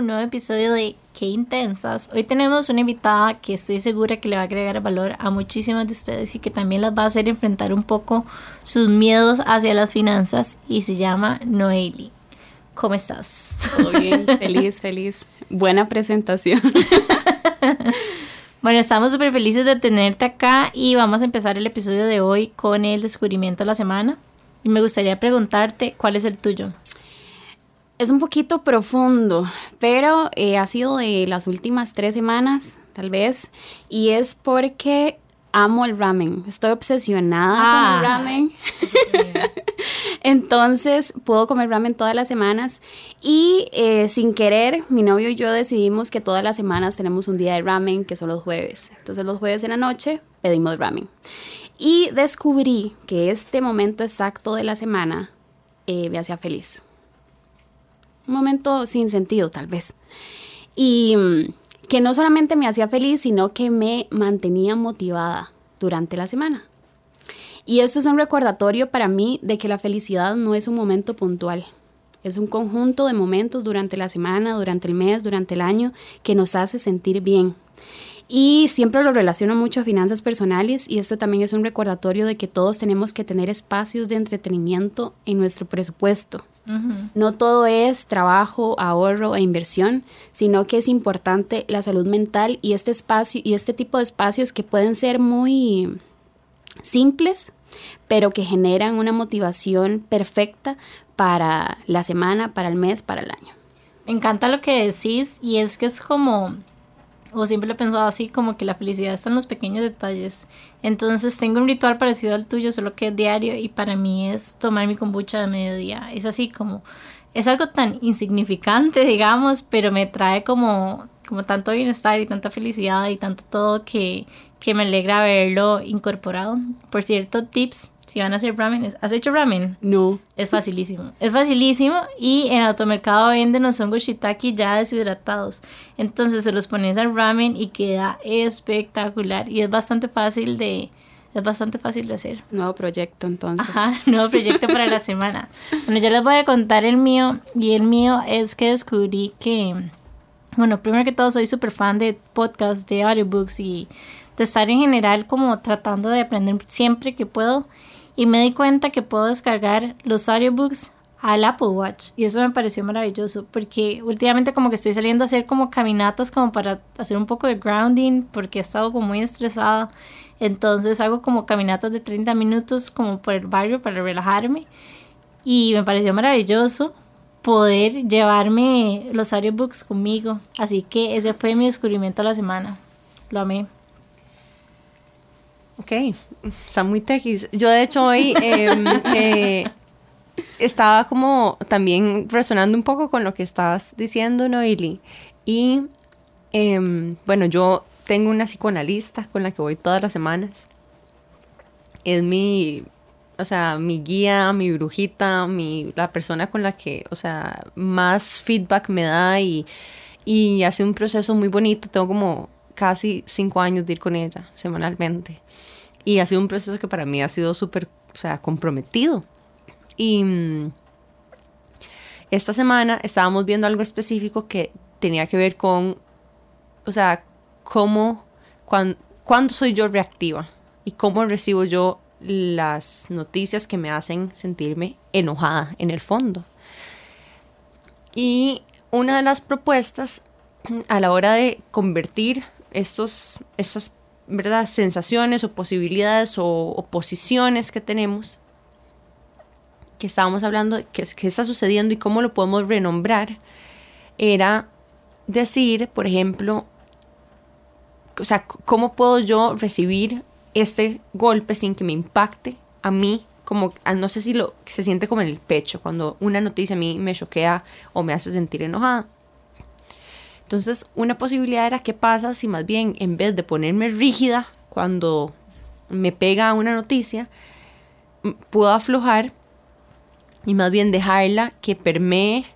un nuevo episodio de Qué Intensas. Hoy tenemos una invitada que estoy segura que le va a agregar valor a muchísimas de ustedes y que también las va a hacer enfrentar un poco sus miedos hacia las finanzas y se llama Noeli. ¿Cómo estás? Todo bien, feliz, feliz. Buena presentación. Bueno, estamos súper felices de tenerte acá y vamos a empezar el episodio de hoy con el descubrimiento de la semana. Y me gustaría preguntarte cuál es el tuyo. Es un poquito profundo, pero eh, ha sido de las últimas tres semanas, tal vez, y es porque amo el ramen. Estoy obsesionada con el Ah. ramen. Entonces puedo comer ramen todas las semanas y eh, sin querer mi novio y yo decidimos que todas las semanas tenemos un día de ramen que son los jueves. Entonces los jueves en la noche pedimos ramen. Y descubrí que este momento exacto de la semana eh, me hacía feliz. Un momento sin sentido tal vez. Y mm, que no solamente me hacía feliz, sino que me mantenía motivada durante la semana. Y esto es un recordatorio para mí de que la felicidad no es un momento puntual. Es un conjunto de momentos durante la semana, durante el mes, durante el año, que nos hace sentir bien. Y siempre lo relaciono mucho a finanzas personales y esto también es un recordatorio de que todos tenemos que tener espacios de entretenimiento en nuestro presupuesto. No todo es trabajo, ahorro e inversión, sino que es importante la salud mental y este espacio y este tipo de espacios que pueden ser muy simples, pero que generan una motivación perfecta para la semana, para el mes, para el año. Me encanta lo que decís y es que es como, o siempre lo he pensado así, como que la felicidad está en los pequeños detalles. Entonces tengo un ritual parecido al tuyo, solo que es diario y para mí es tomar mi kombucha de mediodía. Es así como, es algo tan insignificante, digamos, pero me trae como, como tanto bienestar y tanta felicidad y tanto todo que, que me alegra haberlo incorporado. Por cierto, tips, si van a hacer ramen, ¿has hecho ramen? No. Es facilísimo. Es facilísimo y en automercado venden los hongos shiitake ya deshidratados. Entonces se los pones al ramen y queda espectacular y es bastante fácil de es bastante fácil de hacer. Nuevo proyecto entonces. Ajá, nuevo proyecto para la semana. Bueno, yo les voy a contar el mío y el mío es que descubrí que bueno, primero que todo soy súper fan de podcasts, de audiobooks y de estar en general como tratando de aprender siempre que puedo y me di cuenta que puedo descargar los audiobooks al Apple Watch y eso me pareció maravilloso porque últimamente como que estoy saliendo a hacer como caminatas como para hacer un poco de grounding porque he estado como muy estresada. Entonces hago como caminatas de 30 minutos como por el barrio para relajarme y me pareció maravilloso poder llevarme los audiobooks conmigo. Así que ese fue mi descubrimiento de la semana. Lo amé Ok, está muy tequis. Yo de hecho hoy em, eh, estaba como también resonando un poco con lo que estabas diciendo, Noeli. Y em, bueno, yo tengo una psicoanalista con la que voy todas las semanas. Es mi, o sea, mi guía, mi brujita, mi, la persona con la que, o sea, más feedback me da y, y hace un proceso muy bonito. Tengo como casi cinco años de ir con ella semanalmente. Y ha sido un proceso que para mí ha sido súper, o sea, comprometido. Y mm, esta semana estábamos viendo algo específico que tenía que ver con, o sea, cómo, cuán- cuándo soy yo reactiva y cómo recibo yo las noticias que me hacen sentirme enojada en el fondo. Y una de las propuestas a la hora de convertir estos, estas ¿verdad? sensaciones o posibilidades o, o posiciones que tenemos, que estábamos hablando, de qué, qué está sucediendo y cómo lo podemos renombrar, era decir, por ejemplo, o sea, cómo puedo yo recibir este golpe sin que me impacte a mí, como, ah, no sé si lo se siente como en el pecho, cuando una noticia a mí me choquea o me hace sentir enojada. Entonces, una posibilidad era qué pasa si más bien en vez de ponerme rígida cuando me pega una noticia, puedo aflojar y más bien dejarla que permee,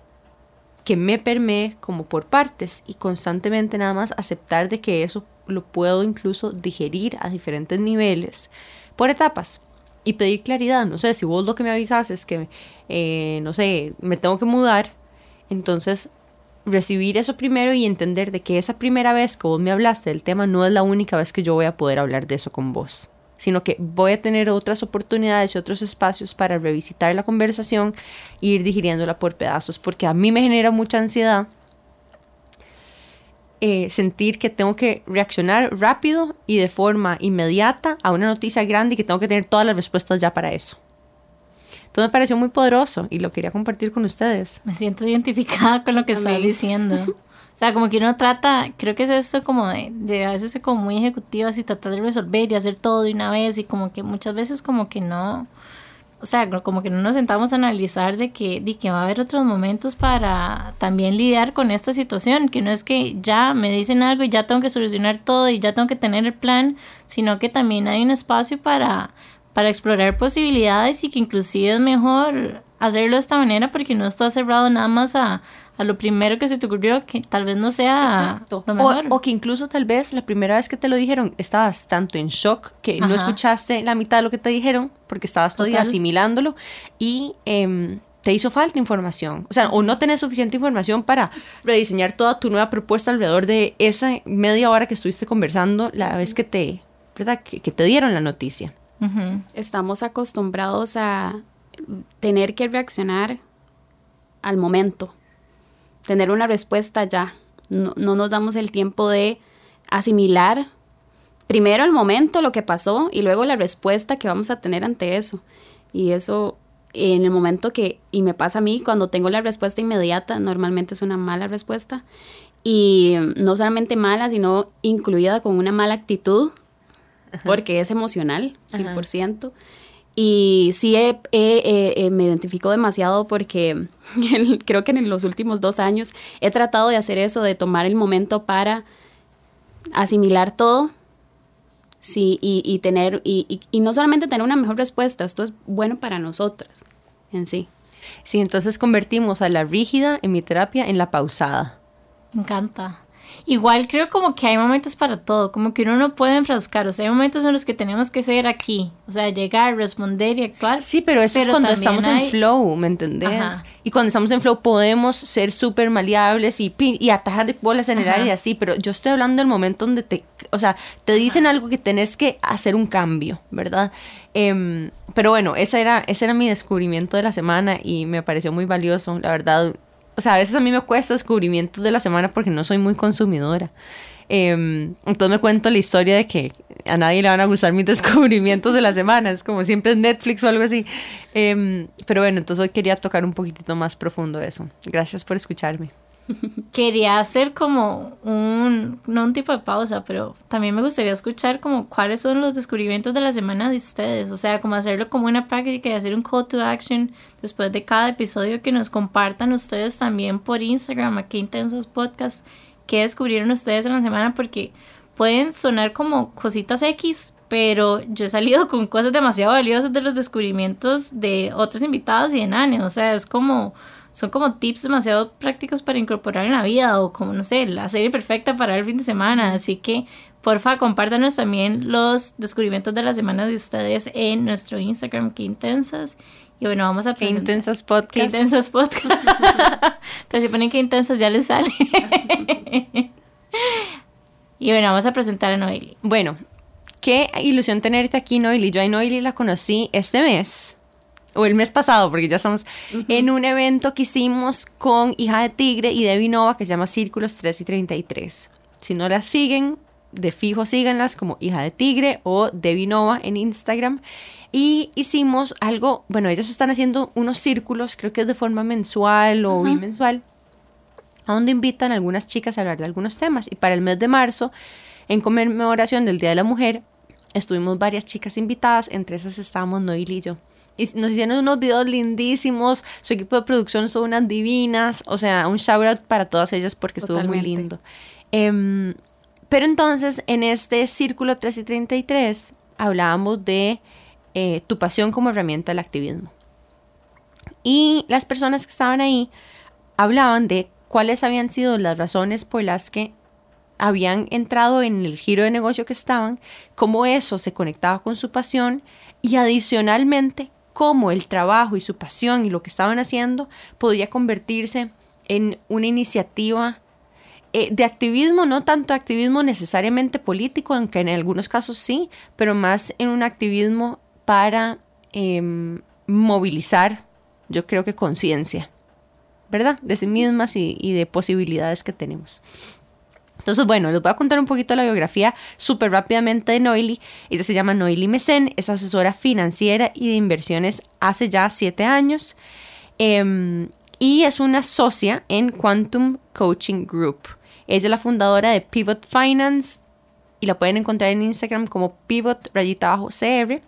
que me permee como por partes y constantemente nada más aceptar de que eso lo puedo incluso digerir a diferentes niveles por etapas y pedir claridad. No sé, si vos lo que me avisas es que, eh, no sé, me tengo que mudar, entonces recibir eso primero y entender de que esa primera vez que vos me hablaste del tema no es la única vez que yo voy a poder hablar de eso con vos, sino que voy a tener otras oportunidades y otros espacios para revisitar la conversación e ir digiriéndola por pedazos, porque a mí me genera mucha ansiedad eh, sentir que tengo que reaccionar rápido y de forma inmediata a una noticia grande y que tengo que tener todas las respuestas ya para eso. Entonces me pareció muy poderoso y lo quería compartir con ustedes. Me siento identificada con lo que estás diciendo. O sea, como que uno trata, creo que es esto como de, de a veces ser como muy ejecutiva y tratar de resolver y hacer todo de una vez y como que muchas veces como que no, o sea, como que no nos sentamos a analizar de que, de que va a haber otros momentos para también lidiar con esta situación, que no es que ya me dicen algo y ya tengo que solucionar todo y ya tengo que tener el plan, sino que también hay un espacio para, para explorar posibilidades y que inclusive es mejor hacerlo de esta manera porque no está cerrado nada más a, a lo primero que se te ocurrió, que tal vez no sea lo mejor. O, que incluso tal vez la primera vez que te lo dijeron estabas tanto en shock que no escuchaste la mitad de lo que te dijeron porque estabas todavía asimilándolo y em, te hizo falta información. O sea, o no tenés suficiente información para rediseñar toda tu nueva propuesta alrededor de esa media hora que estuviste conversando la vez que te, ¿verdad? Que, te dieron la noticia. Estamos acostumbrados a tener que reaccionar al momento tener una respuesta ya. No, nos damos el tiempo de asimilar primero el momento, lo que pasó, y luego la respuesta que vamos a tener ante eso. Y eso, en el momento que, y me pasa a mí, cuando tengo la respuesta inmediata, normalmente es una mala respuesta. Y no solamente mala, sino incluida con una mala actitud, porque es emocional, 100%. Y sí me identifico demasiado porque creo que en los últimos dos años he tratado de hacer eso, de tomar el momento para asimilar todo. Sí, y, tener, y, y, no solamente tener una mejor respuesta, esto es bueno para nosotras en sí. Sí, entonces convertimos a la rígida en mi terapia en la pausada. Me encanta. Igual creo como que hay momentos para todo, como que uno no puede enfrascar, o sea, hay momentos en los que tenemos que ser aquí, o sea, llegar, responder y actuar. Sí, pero eso es cuando estamos en flow, ¿me entendés? Y cuando estamos en flow podemos ser súper maleables y, y atajar de bolas en el aire y así, pero yo estoy hablando del momento donde te, o sea, te dicen algo que tenés que hacer un cambio, ¿verdad? Em, pero bueno, ese era, ese era mi descubrimiento de la semana y me pareció muy valioso, la verdad o sea, a veces a mí me cuesta descubrimientos de la semana porque no soy muy consumidora. Em, entonces me cuento la historia de que a nadie le van a gustar mis descubrimientos de la semana, es como siempre es Netflix o algo así. Em, pero bueno, entonces hoy quería tocar un poquitito más profundo eso. Gracias por escucharme. Quería hacer como un, no un tipo de pausa, pero también me gustaría escuchar como cuáles son los descubrimientos de la semana de ustedes, o sea, como hacerlo como una práctica y hacer un call to action después de cada episodio que nos compartan ustedes también por Instagram, aquí Intensas Podcast, qué descubrieron ustedes en la semana, porque pueden sonar como cositas X, pero yo he salido con cosas demasiado valiosas de los descubrimientos de otros invitados y de Nane, o sea, es como son como tips demasiado prácticos para incorporar en la vida o como, no sé, la serie perfecta para el fin de semana. Así que, porfa, compártanos también los descubrimientos de la semana de ustedes en nuestro Instagram, qué intensas. Y bueno, vamos a presentar. Qué intensas podcast. Qué intensas podcast. Pero si ponen qué intensas ya les sale. y bueno, vamos a presentar a Noeli. Bueno, qué ilusión tenerte aquí, Noeli. Yo a Noeli la conocí este mes o el mes pasado, porque ya estamos en un evento que hicimos con Hija de Tigre y Debbie Nova que se llama Círculos 3 y 33. Si no las siguen, de fijo síganlas como Hija de Tigre o Debbie Nova en Instagram. Y hicimos algo, bueno, ellas están haciendo unos círculos, creo que es de forma mensual o bimensual, a donde invitan a algunas chicas a hablar de algunos temas. Y para el mes de marzo, en conmemoración del Día de la Mujer, estuvimos varias chicas invitadas, entre esas estábamos Noel y yo. Y nos hicieron unos videos lindísimos. Su equipo de producción son unas divinas. O sea, un shout out para todas ellas porque estuvo muy lindo. Em, pero entonces, en este círculo 3 y 33, hablábamos de eh, tu pasión como herramienta del activismo. Y las personas que estaban ahí hablaban de cuáles habían sido las razones por las que habían entrado en el giro de negocio que estaban, cómo eso se conectaba con su pasión y adicionalmente cómo el trabajo y su pasión y lo que estaban haciendo podía convertirse en una iniciativa eh, de activismo, no tanto activismo necesariamente político, aunque en algunos casos sí, pero más en un activismo para em, movilizar, yo creo que conciencia, ¿verdad? De sí mismas y, y de posibilidades que tenemos. Entonces, bueno, les voy a contar un poquito la biografía súper rápidamente de Noily. Ella se llama Noily Mesen, es asesora financiera y de inversiones hace ya siete años. Em, y es una socia en Quantum Coaching Group. Ella es la fundadora de Pivot Finance y la pueden encontrar en Instagram como pivot rayita bajo CR.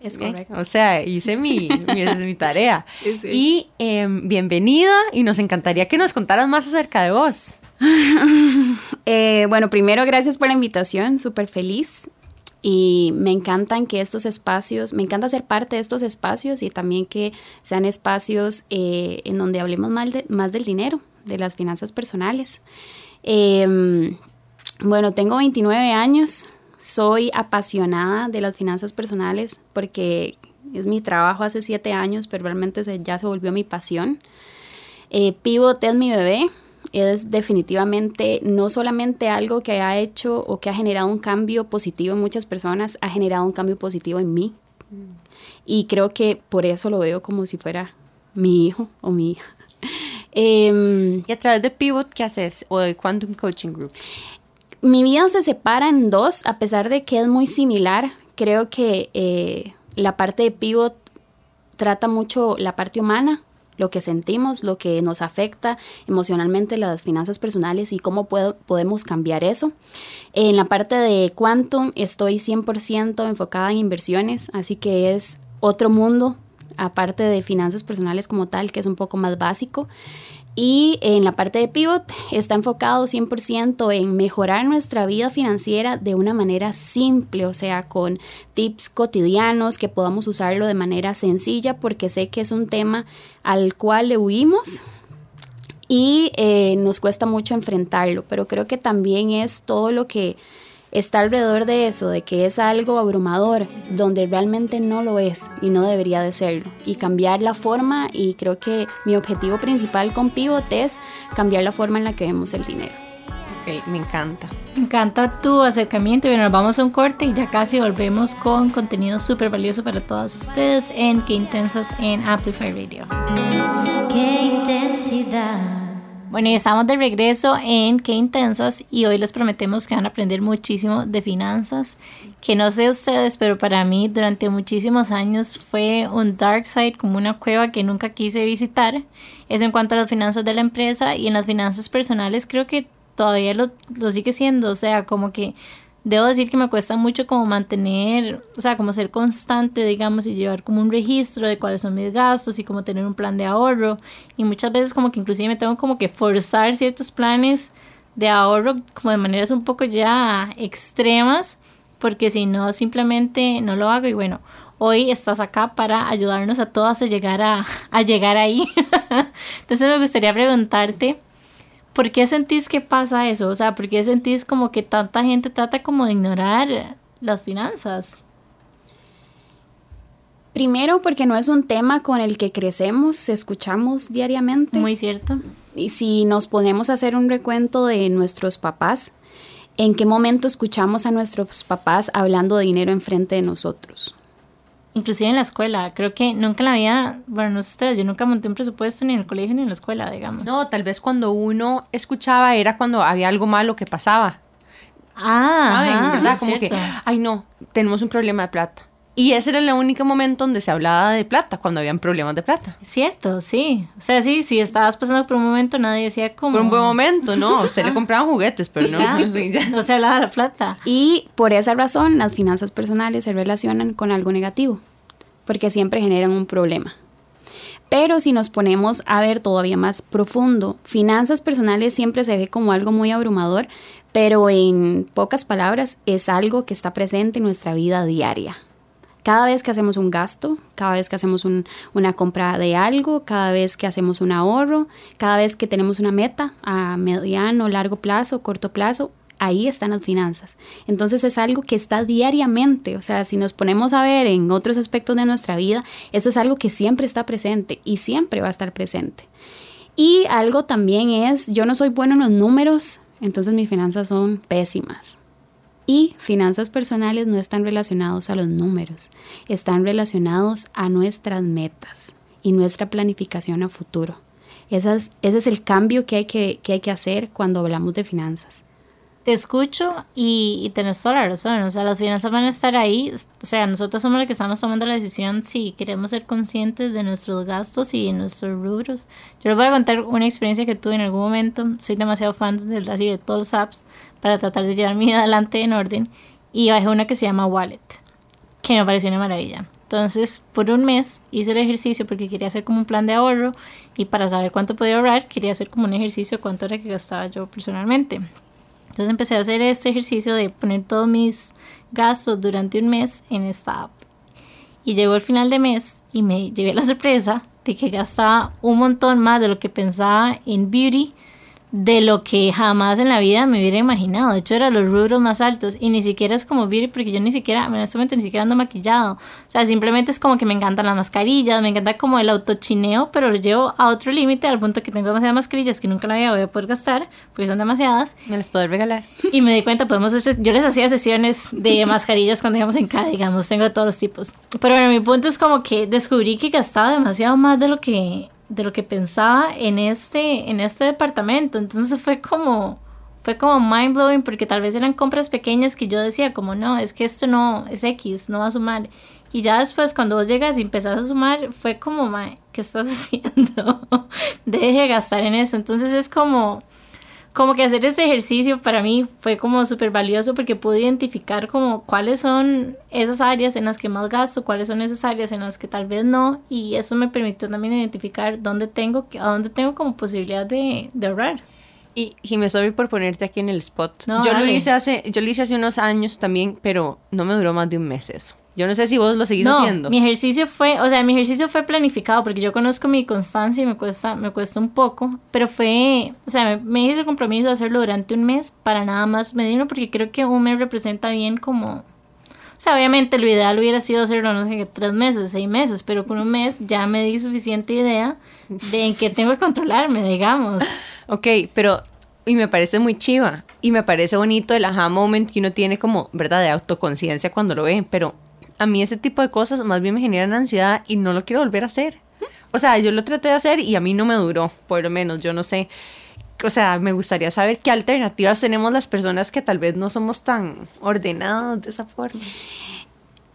Es correcto. O sea, hice mi, mi, tarea. Y em, bienvenida y nos encantaría que nos contaras más acerca de vos. Eh, bueno, primero gracias por la invitación, súper feliz. Y me encantan que estos espacios, me encanta ser parte de estos espacios y también que sean espacios eh, en donde hablemos más, del dinero, de las finanzas personales. Em, bueno, tengo 29 años, soy apasionada de las finanzas personales porque es mi trabajo hace 7 años, pero realmente ya se volvió mi pasión. Eh, Pivot es mi bebé, es definitivamente no solamente algo que ha hecho o que ha generado un cambio positivo en muchas personas, ha generado un cambio positivo en mí. Y creo que por eso lo veo como si fuera mi hijo o mi hija. Em, ¿Y a través de Pivot qué haces o de Quantum Coaching Group? Mi vida se separa en dos, a pesar de que es muy similar. Creo que eh, la parte de Pivot trata mucho la parte humana, lo que sentimos, lo que nos afecta emocionalmente las finanzas personales y cómo podemos cambiar eso. En la parte de Quantum estoy 100% enfocada en inversiones, así que es otro mundo aparte de finanzas personales como tal, que es un poco más básico. Y en la parte de Pivot está enfocado 100% en mejorar nuestra vida financiera de una manera simple, o sea, con tips cotidianos que podamos usarlo de manera sencilla, porque sé que es un tema al cual le huimos y eh, nos cuesta mucho enfrentarlo, pero creo que también es todo lo que está alrededor de eso, de que es algo abrumador, donde realmente no lo es y no debería de serlo. Y cambiar la forma, y creo que mi objetivo principal con Pivot es cambiar la forma en la que vemos el dinero. Ok, me encanta. Me encanta tu acercamiento. Y bueno, nos vamos a un corte y ya casi volvemos con contenido súper valioso para todas ustedes en Qué Intensas en Amplify Radio. Qué intensidad. Bueno, y estamos de regreso en Qué Intensas y hoy les prometemos que van a aprender muchísimo de finanzas, que no sé ustedes, pero para mí durante muchísimos años fue un dark side, como una cueva que nunca quise visitar. Eso en cuanto a las finanzas de la empresa y en las finanzas personales creo que todavía lo, lo sigue siendo, o sea, como que debo decir que me cuesta mucho como mantener, o sea, como ser constante, digamos, y llevar como un registro de cuáles son mis gastos y como tener un plan de ahorro. Y muchas veces como que inclusive me tengo como que forzar ciertos planes de ahorro como de maneras un poco ya extremas, porque si no, simplemente no lo hago. Y bueno, hoy estás acá para ayudarnos a todas a llegar a, a llegar ahí. Entonces me gustaría preguntarte, ¿Por qué sentís que pasa eso? O sea, ¿por qué sentís como que tanta gente trata como de ignorar las finanzas? Primero porque no es un tema con el que crecemos, escuchamos diariamente. Muy cierto. Y si nos ponemos a hacer un recuento de nuestros papás, ¿en qué momento escuchamos a nuestros papás hablando de dinero enfrente de nosotros? Inclusive en la escuela, creo que nunca la había, bueno, no sé ustedes, yo nunca monté un presupuesto ni en el colegio ni en la escuela, digamos. No, tal vez cuando uno escuchaba era cuando había algo malo que pasaba. Ah, ¿saben? ¿verdad? Como que, ay no, tenemos un problema de plata. Y ese era el único momento donde se hablaba de plata, cuando habían problemas de plata. Cierto, sí. O sea, sí, si estabas pasando por un momento, nadie decía como... Por un buen momento, no. Usted le compraban juguetes, pero no, no se hablaba de la plata. Y por esa razón, las finanzas personales se relacionan con algo negativo, porque siempre generan un problema. Pero si nos ponemos a ver todavía más profundo, finanzas personales siempre se ve como algo muy abrumador, pero en pocas palabras es algo que está presente en nuestra vida diaria cada vez que hacemos un gasto, cada vez que hacemos una compra de algo, cada vez que hacemos un ahorro, cada vez que tenemos una meta a mediano, largo plazo, corto plazo, ahí están las finanzas. Entonces es algo que está diariamente, o sea, si nos ponemos a ver en otros aspectos de nuestra vida, eso es algo que siempre está presente y siempre va a estar presente. Y algo también es, yo no soy bueno en los números, entonces mis finanzas son pésimas. Y finanzas personales no están relacionados a los números, están relacionados a nuestras metas y nuestra planificación a futuro. ese es el cambio que hay que, que hay que hacer cuando hablamos de finanzas te escucho y, y tenés toda la razón. O sea, las finanzas van a estar ahí. O sea, nosotros somos los que estamos tomando la decisión si queremos ser conscientes de nuestros gastos y de nuestros rubros. Yo les voy a contar una experiencia que tuve en algún momento. Soy demasiado fan de, así, de todos los apps para tratar de llevar mi vida adelante en orden. Y bajé una que se llama Wallet, que me pareció una maravilla. Entonces, por un mes hice el ejercicio porque quería hacer como un plan de ahorro y para saber cuánto podía ahorrar, quería hacer como un ejercicio de cuánto era que gastaba yo personalmente. Entonces empecé a hacer este ejercicio de poner todos mis gastos durante un mes en esta app. Y llegó el final de mes y me llevé la sorpresa de que gastaba un montón más de lo que pensaba en beauty de lo que jamás en la vida me hubiera imaginado. De hecho, eran los rubros más altos y ni siquiera es como beauty porque yo ni siquiera, en este momento ni siquiera ando maquillado. O sea, simplemente es como que me encantan las mascarillas, me encanta como el autochineo, pero lo llevo a otro límite al punto que tengo demasiadas mascarillas que nunca la voy a poder gastar porque son demasiadas. Me las puedo regalar. Y me di cuenta, podemos hacer, yo les hacía sesiones de mascarillas cuando íbamos en cada, digamos, tengo todos los tipos. Pero bueno, mi punto es como que descubrí que gastaba demasiado más de lo que de lo que pensaba en este, en este departamento. Entonces fue como, fue como mind blowing porque tal vez eran compras pequeñas que yo decía como no, es que esto no es X, no va a sumar. Y ya después cuando vos llegas y empezás a sumar fue como, ¿qué estás haciendo? Deje de gastar en eso. Entonces es como, como que hacer ese ejercicio para mí fue como súper valioso porque pude identificar como cuáles son esas áreas en las que más gasto, cuáles son esas áreas en las que tal vez no y eso me permitió también identificar dónde tengo, a dónde tengo como posibilidad de, de ahorrar. Y, y me sorry por ponerte aquí en el spot. yo lo hice hace, yo lo hice hace unos años también, pero no me duró más de un mes eso. Yo no sé si vos lo seguís no, haciendo. Mi ejercicio fue, o sea, mi ejercicio fue planificado porque yo conozco mi constancia y me cuesta, me cuesta un poco, pero fue, o sea, me, hice el compromiso de hacerlo durante un mes para nada más medirlo porque creo que un mes representa bien como, o sea, obviamente lo ideal hubiera sido hacerlo, no sé, tres meses, seis meses, pero con un mes ya me di suficiente idea de en qué tengo que controlarme, digamos. Ok, pero y me parece muy chiva y me parece bonito el aha moment que uno tiene como, ¿verdad? De autoconciencia cuando lo ve, pero a mí ese tipo de cosas más bien me generan ansiedad y no lo quiero volver a hacer. O sea, yo lo traté de hacer y a mí no me duró, por lo menos, yo no sé. O sea, me gustaría saber qué alternativas tenemos las personas que tal vez no somos tan ordenados de esa forma.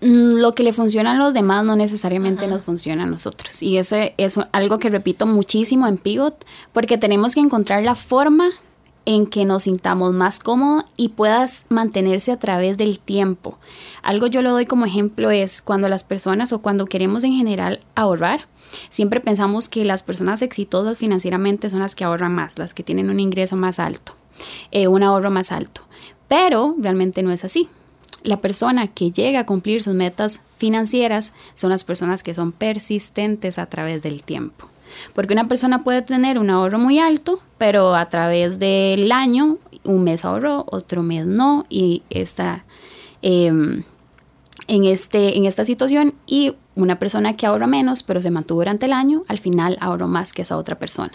Mm, lo que le funciona a los demás no necesariamente nos funciona a nosotros. Y ese es algo que repito muchísimo en Pivot, porque tenemos que encontrar la forma en que nos sintamos más cómodos y puedas mantenerse a través del tiempo. Algo yo lo doy como ejemplo es cuando las personas o cuando queremos en general ahorrar, siempre pensamos que las personas exitosas financieramente son las que ahorran más, las que tienen un ingreso más alto, eh, un ahorro más alto. Pero realmente no es así. La persona que llega a cumplir sus metas financieras son las personas que son persistentes a través del tiempo. Porque una persona puede tener un ahorro muy alto, pero a través del año, un mes ahorró, otro mes no, y está em, en, este, en esta situación, y una persona que ahorra menos, pero se mantuvo durante el año, al final ahorró más que esa otra persona.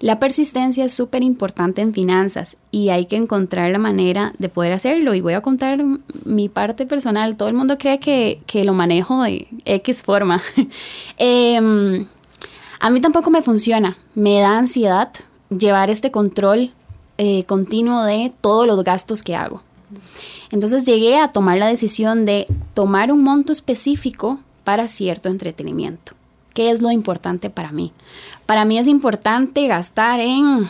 La persistencia es súper importante en finanzas y hay que encontrar la manera de poder hacerlo. Y voy a contar mi parte personal. Todo el mundo cree que, que lo manejo de X forma. eh, a mí tampoco me funciona, me da ansiedad llevar este control eh, continuo de todos los gastos que hago. Entonces llegué a tomar la decisión de tomar un monto específico para cierto entretenimiento. ¿Qué es lo importante para mí? Para mí es importante gastar en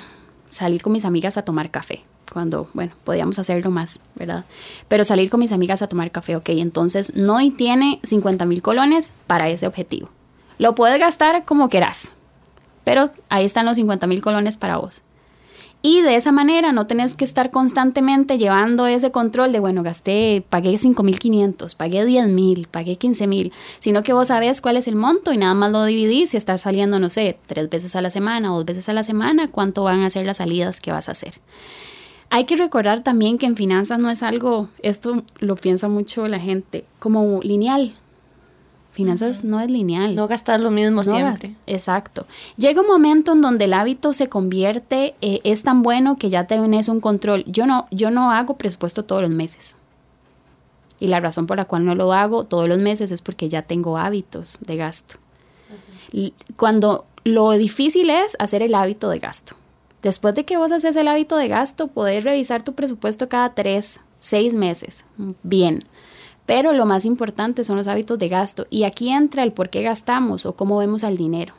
salir con mis amigas a tomar café, cuando, bueno, podíamos hacerlo más, ¿verdad? Pero salir con mis amigas a tomar café, ok, entonces no tiene 50 mil colones para ese objetivo. Lo puedes gastar como quieras, pero ahí están los 50 mil colones para vos. Y de esa manera no tenés que estar constantemente llevando ese control de, bueno, gasté, pagué 5.500, pagué 10.000, pagué 15.000, sino que vos sabés cuál es el monto y nada más lo dividís si estás saliendo, no sé, tres veces a la semana dos veces a la semana, cuánto van a ser las salidas que vas a hacer. Hay que recordar también que en finanzas no es algo, esto lo piensa mucho la gente, como lineal Finanzas no es lineal. No gastar lo mismo No siempre. Exacto. Llega un momento en donde el hábito se convierte, eh, es tan bueno que ya tenés un control. Yo no, yo no hago presupuesto todos los meses. Y la razón por la cual no lo hago todos los meses es porque ya tengo hábitos de gasto. Cuando lo difícil es hacer el hábito de gasto. Después de que vos haces el hábito de gasto, podés revisar tu presupuesto cada tres, seis meses. Bien. Pero lo más importante son los hábitos de gasto. Y aquí entra el por qué gastamos o cómo vemos al dinero.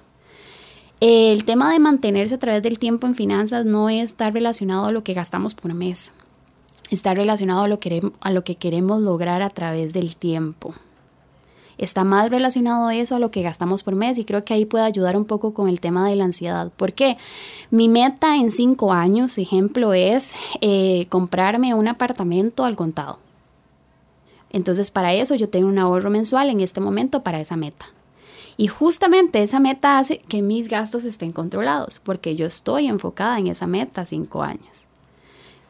El tema de mantenerse a través del tiempo en finanzas no está relacionado a lo que gastamos por mes. Está relacionado a lo, que, a lo que queremos lograr a través del tiempo. Está más relacionado eso a lo que gastamos por mes y creo que ahí puede ayudar un poco con el tema de la ansiedad. ¿Por qué? Mi meta en cinco años, ejemplo, es eh, comprarme un apartamento al contado. Entonces, para eso yo tengo un ahorro mensual en este momento para esa meta. Y justamente esa meta hace que mis gastos estén controlados, porque yo estoy enfocada en esa meta cinco años.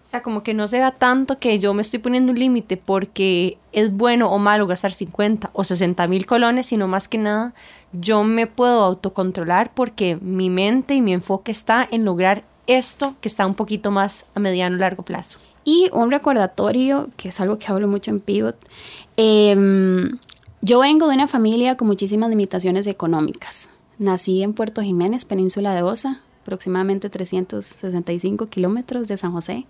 O sea, como que no se vea tanto que yo me estoy poniendo un límite porque es bueno o malo gastar 50 o 60 mil colones, sino más que nada yo me puedo autocontrolar porque mi mente y mi enfoque está en lograr esto que está un poquito más a mediano y largo plazo. Y un recordatorio, que es algo que hablo mucho en Pivot, em, yo vengo de una familia con muchísimas limitaciones económicas. Nací en Puerto Jiménez, península de Osa, aproximadamente 365 kilómetros de San José.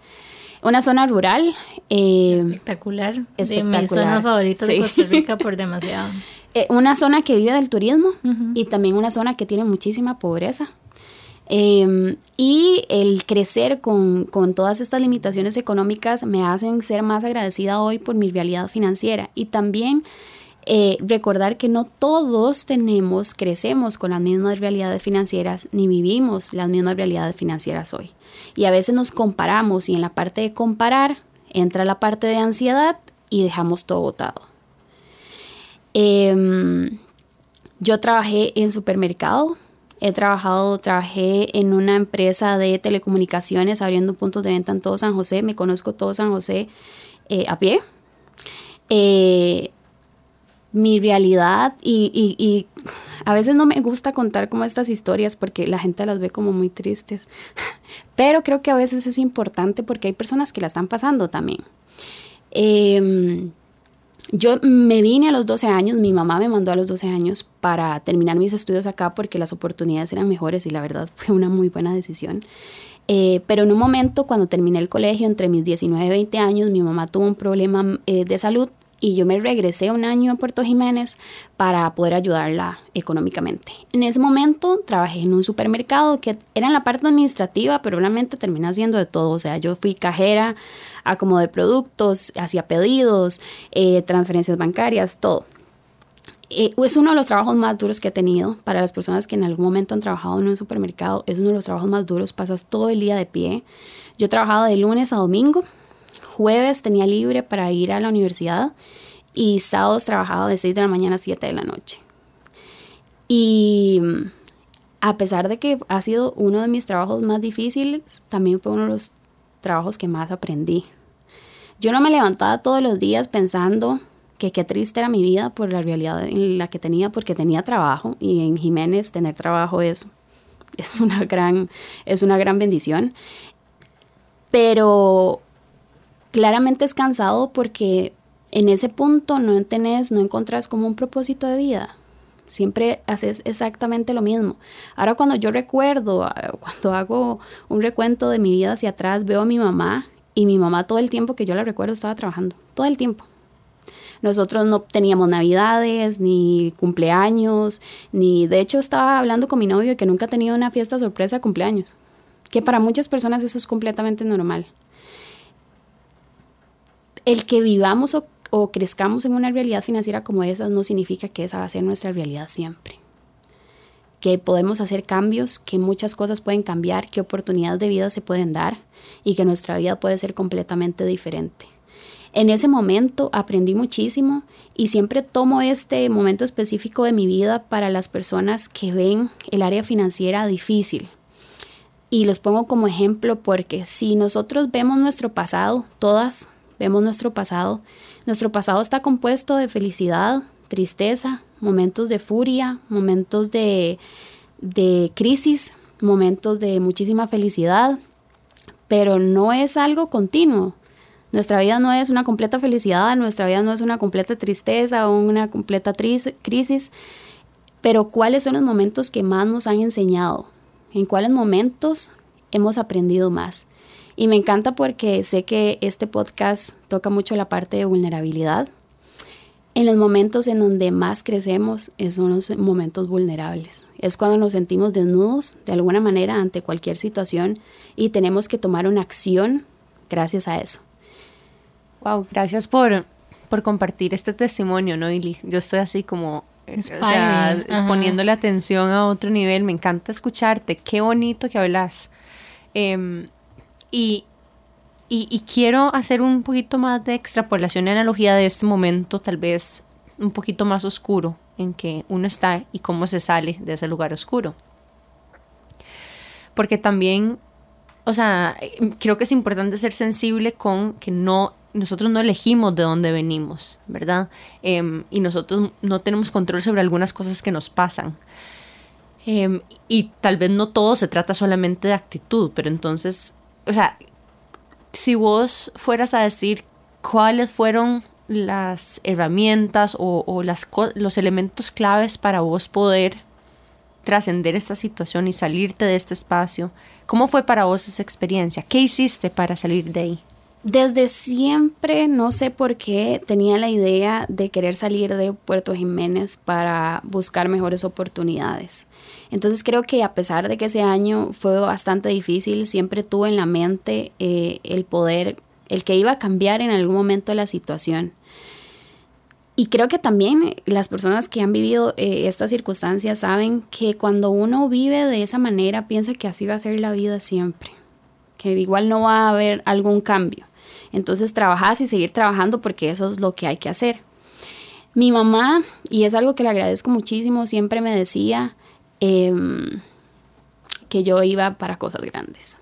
Una zona rural. eh, Espectacular. De mis Espectacular. zonas favoritas de Sí. Costa Rica por demasiado. eh, una zona que vive del turismo Ujú. y también una zona que tiene muchísima pobreza. Eh, y el crecer con, con todas estas limitaciones económicas me hacen ser más agradecida hoy por mi realidad financiera y también eh, recordar que no todos tenemos, crecemos con las mismas realidades financieras ni vivimos las mismas realidades financieras hoy. Y a veces nos comparamos y en la parte de comparar entra la parte de ansiedad y dejamos todo botado. Em, yo trabajé en supermercado, he trabajado, trabajé en una empresa de telecomunicaciones abriendo puntos de venta en todo San José, me conozco todo San José eh, a pie. Eh, mi realidad y, a veces no me gusta contar como estas historias porque la gente las ve como muy tristes, pero creo que a veces es importante porque hay personas que la están pasando también. Em, yo me vine a los 12 años, mi mamá me mandó a los 12 años para terminar mis estudios acá porque las oportunidades eran mejores y la verdad fue una muy buena decisión. Eh, pero en un momento, cuando terminé el colegio, entre mis 19 y 20 años, mi mamá tuvo un problema eh, de salud y yo me regresé un año a Puerto Jiménez para poder ayudarla económicamente. En ese momento trabajé en un supermercado que era en la parte administrativa, pero realmente terminé haciendo de todo. O sea, yo fui cajera, acomodo de productos, hacía pedidos, eh, transferencias bancarias, todo. Eh, es uno de los trabajos más duros que he tenido para las personas que en algún momento han trabajado en un supermercado. Es uno de los trabajos más duros, pasas todo el día de pie. Yo trabajaba de lunes a domingo, jueves tenía libre para ir a la universidad y sábados trabajaba de 6 de la mañana a 7 de la noche. Y mm, a pesar de que ha sido uno de mis trabajos más difíciles, también fue uno de los trabajos que más aprendí. Yo no me levantaba todos los días pensando que qué triste era mi vida por la realidad en la que tenía, porque tenía trabajo y en Jiménez tener trabajo es, es, una, gran, es una gran bendición. Pero claramente es cansado porque en ese punto no tenés, no encontrás como un propósito de vida. Siempre haces exactamente lo mismo. Ahora cuando yo recuerdo, ah, cuando hago un recuento de mi vida hacia atrás, veo a mi mamá y mi mamá todo el tiempo que yo la recuerdo estaba trabajando, todo el tiempo. Nosotros no teníamos navidades, ni cumpleaños, ni de hecho estaba hablando con mi novio que nunca ha tenido una fiesta sorpresa de cumpleaños, que para muchas personas eso es completamente normal. El que vivamos o, o crezcamos en una realidad financiera como esa no significa que esa va a ser nuestra realidad siempre. Que podemos hacer cambios, que muchas cosas pueden cambiar, que oportunidades de vida se pueden dar y que nuestra vida puede ser completamente diferente. En ese momento aprendí muchísimo y siempre tomo este momento específico de mi vida para las personas que ven el área financiera difícil. Y los pongo como ejemplo porque si nosotros vemos nuestro pasado, todas vemos nuestro pasado, nuestro pasado está compuesto de felicidad, tristeza, momentos de furia, momentos de, de crisis, momentos de muchísima felicidad, pero no es algo continuo. Nuestra vida no es una completa felicidad, nuestra vida no es una completa tristeza o una completa crisis, pero ¿cuáles son los momentos que más nos han enseñado? ¿En cuáles momentos hemos aprendido más? Y me encanta porque sé que este podcast toca mucho la parte de vulnerabilidad. En los momentos en donde más crecemos son los momentos vulnerables. Es cuando nos sentimos desnudos de alguna manera ante cualquier situación y tenemos que tomar una acción gracias a eso. Wow, gracias por, por compartir este testimonio, Noili. Yo estoy así como o sea, poniéndole atención a otro nivel. Me encanta escucharte. Qué bonito que hablas. Em, y, y, quiero hacer un poquito más de extrapolación y analogía de este momento, tal vez un poquito más oscuro en que uno está y cómo se sale de ese lugar oscuro. Porque también, o sea, creo que es importante ser sensible con que no nosotros no elegimos de dónde venimos, ¿verdad? Em, y nosotros no tenemos control sobre algunas cosas que nos pasan. Em, y tal vez no todo se trata solamente de actitud, pero entonces, o sea, si vos fueras a decir cuáles fueron las herramientas o, las los elementos claves para vos poder trascender esta situación y salirte de este espacio, ¿cómo fue para vos esa experiencia? ¿Qué hiciste para salir de ahí? Desde siempre, no sé por qué, tenía la idea de querer salir de Puerto Jiménez para buscar mejores oportunidades. Entonces creo que a pesar de que ese año fue bastante difícil, siempre tuve en la mente eh, el poder, el que iba a cambiar en algún momento la situación. Y creo que también las personas que han vivido eh, estas circunstancias saben que cuando uno vive de esa manera piensa que así va a ser la vida siempre, que igual no va a haber algún cambio. Entonces trabajas y seguir trabajando porque eso es lo que hay que hacer. Mi mamá, y es algo que le agradezco muchísimo, siempre me decía em, que yo iba para cosas grandes.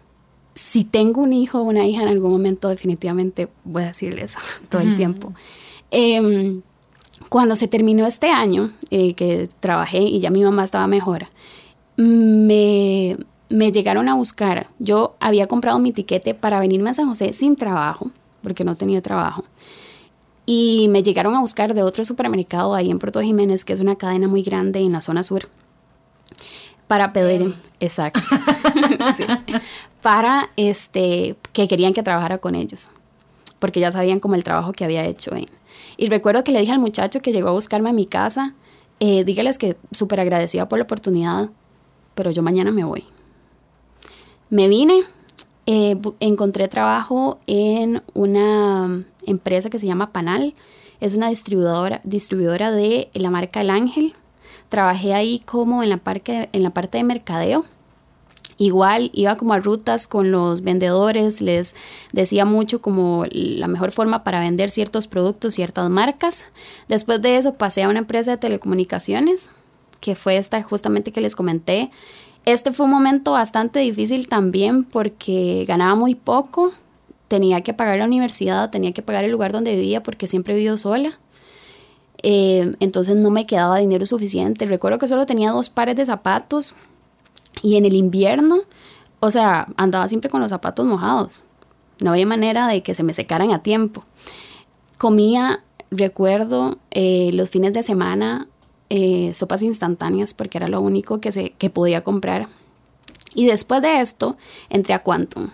Si tengo un hijo o una hija en algún momento, definitivamente voy a decirle eso todo el tiempo. Em, cuando se terminó este año, eh, que trabajé y ya mi mamá estaba mejor, me, me llegaron a buscar. Yo había comprado mi tiquete para venirme a San José sin trabajo, porque no tenía trabajo. Y me llegaron a buscar de otro supermercado ahí en Puerto Jiménez, que es una cadena muy grande en la zona sur, para pedir, exacto, para este, que querían que trabajara con ellos, porque ya sabían como el trabajo que había hecho. Y recuerdo que le dije al muchacho que llegó a buscarme a mi casa, eh, dígales que súper agradecida por la oportunidad, pero yo mañana me voy. Me vine, eh, encontré trabajo en una empresa que se llama Panal, es una distribuidora, distribuidora de la marca El Ángel. Trabajé ahí como en la, en la parte de mercadeo. Igual iba como a rutas con los vendedores, les decía mucho como la mejor forma para vender ciertos productos, ciertas marcas. Después de eso pasé a una empresa de telecomunicaciones, que fue esta justamente que les comenté, este fue un momento bastante difícil también porque ganaba muy poco, tenía que pagar la universidad, tenía que pagar el lugar donde vivía porque siempre vivido sola. Eh, entonces no me quedaba dinero suficiente. Recuerdo que solo tenía dos pares de zapatos y en el invierno, o sea, andaba siempre con los zapatos mojados. No había manera de que se me secaran a tiempo. Comía, recuerdo, eh, los fines de semana eh, sopas instantáneas porque era lo único que, se, que podía comprar. Y después de esto entré a Quantum.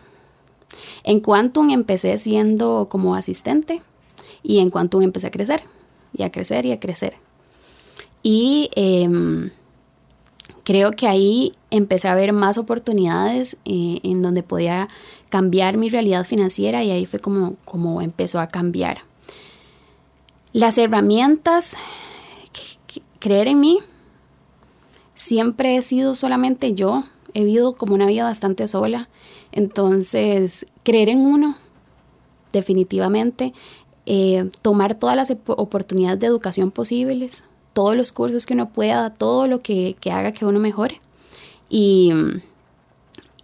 En Quantum empecé siendo como asistente y en Quantum empecé a crecer y a crecer y a crecer. Y em, creo que ahí empecé a ver más oportunidades eh, en donde podía cambiar mi realidad financiera y ahí fue como, como empezó a cambiar. Las herramientas creer en mí. Siempre he sido solamente yo, he vivido como una vida bastante sola. Entonces, creer en uno, definitivamente, eh, tomar todas las oportunidades de educación posibles, todos los cursos que uno pueda, todo lo que, haga que uno mejore. Y,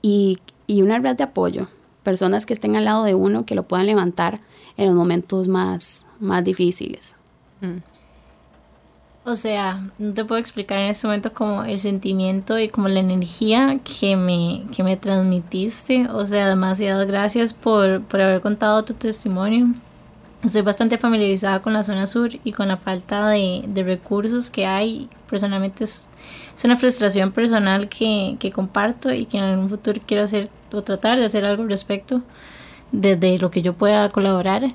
y, una red de apoyo, personas que estén al lado de uno, que lo puedan levantar en los momentos más, más difíciles. Mm. o sea, no te puedo explicar en este momento como el sentimiento y como la energía que me, que me transmitiste. O sea, demasiadas gracias por, por haber contado tu testimonio. Estoy bastante familiarizada con la zona sur y con la falta de, de recursos que hay. Personalmente es, es una frustración personal que, que, comparto y que en un futuro quiero hacer o tratar de hacer algo al respecto desde lo que yo pueda colaborar.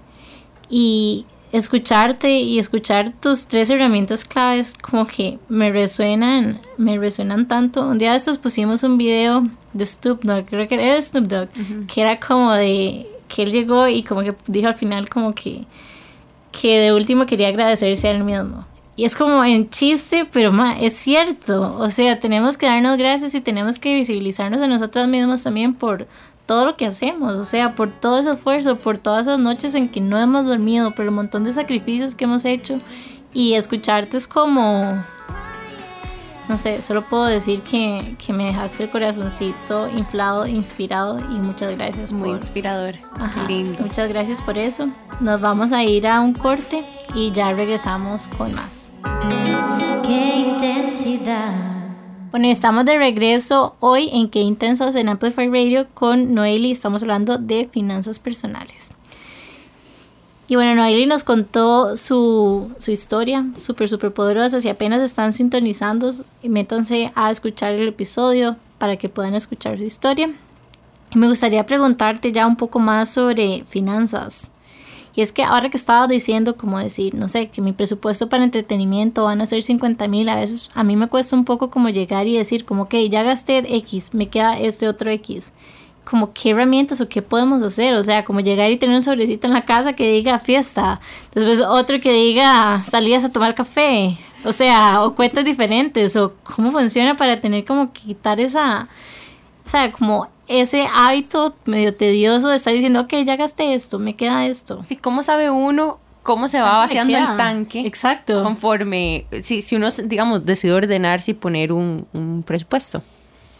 Y escucharte y escuchar tus tres herramientas claves como que me resuenan, me resuenan tanto. Un día de estos pusimos un video de Snoop Dogg, creo que era de Snoop Dogg, que era como de que él llegó y como que dijo al final como que que de último quería agradecerse a él mismo. Y es como en chiste, pero ma, es cierto. O sea, tenemos que darnos gracias y tenemos que visibilizarnos a nosotras mismas también por todo lo que hacemos, o sea, por todo ese esfuerzo, por todas esas noches en que no hemos dormido, por el montón de sacrificios que hemos hecho y escucharte es como, no sé, solo puedo decir que, que me dejaste el corazoncito inflado, inspirado y muchas gracias. Muy inspirador, Ajá, lindo. Muchas gracias por eso. Nos vamos a ir a un corte y ya regresamos con más. Qué intensidad. Bueno, estamos de regreso hoy en Qué Intensas en Amplify Radio con Noeli. Estamos hablando de finanzas personales. Y bueno, Noeli nos contó su, su historia súper, súper poderosa. Si apenas están sintonizando, métanse a escuchar el episodio para que puedan escuchar su historia. Y me gustaría preguntarte ya un poco más sobre finanzas. Y es que ahora que estaba diciendo, como decir, no sé, que mi presupuesto para entretenimiento van a ser 50 mil, a veces a mí me cuesta un poco como llegar y decir, como que ya gasté X, me queda este otro X. Como qué herramientas o qué podemos hacer, o sea, como llegar y tener un sobrecito en la casa que diga fiesta, después otro que diga salidas a tomar café, o sea, o cuentas diferentes, o cómo funciona para tener como que quitar esa, o sea, como ese hábito medio tedioso de estar diciendo, ok, ya gasté esto, me queda esto. Sí, ¿cómo sabe uno cómo se va vaciando el tanque? Exacto. Conforme, si, si uno, digamos, decide ordenarse y poner un, un, presupuesto.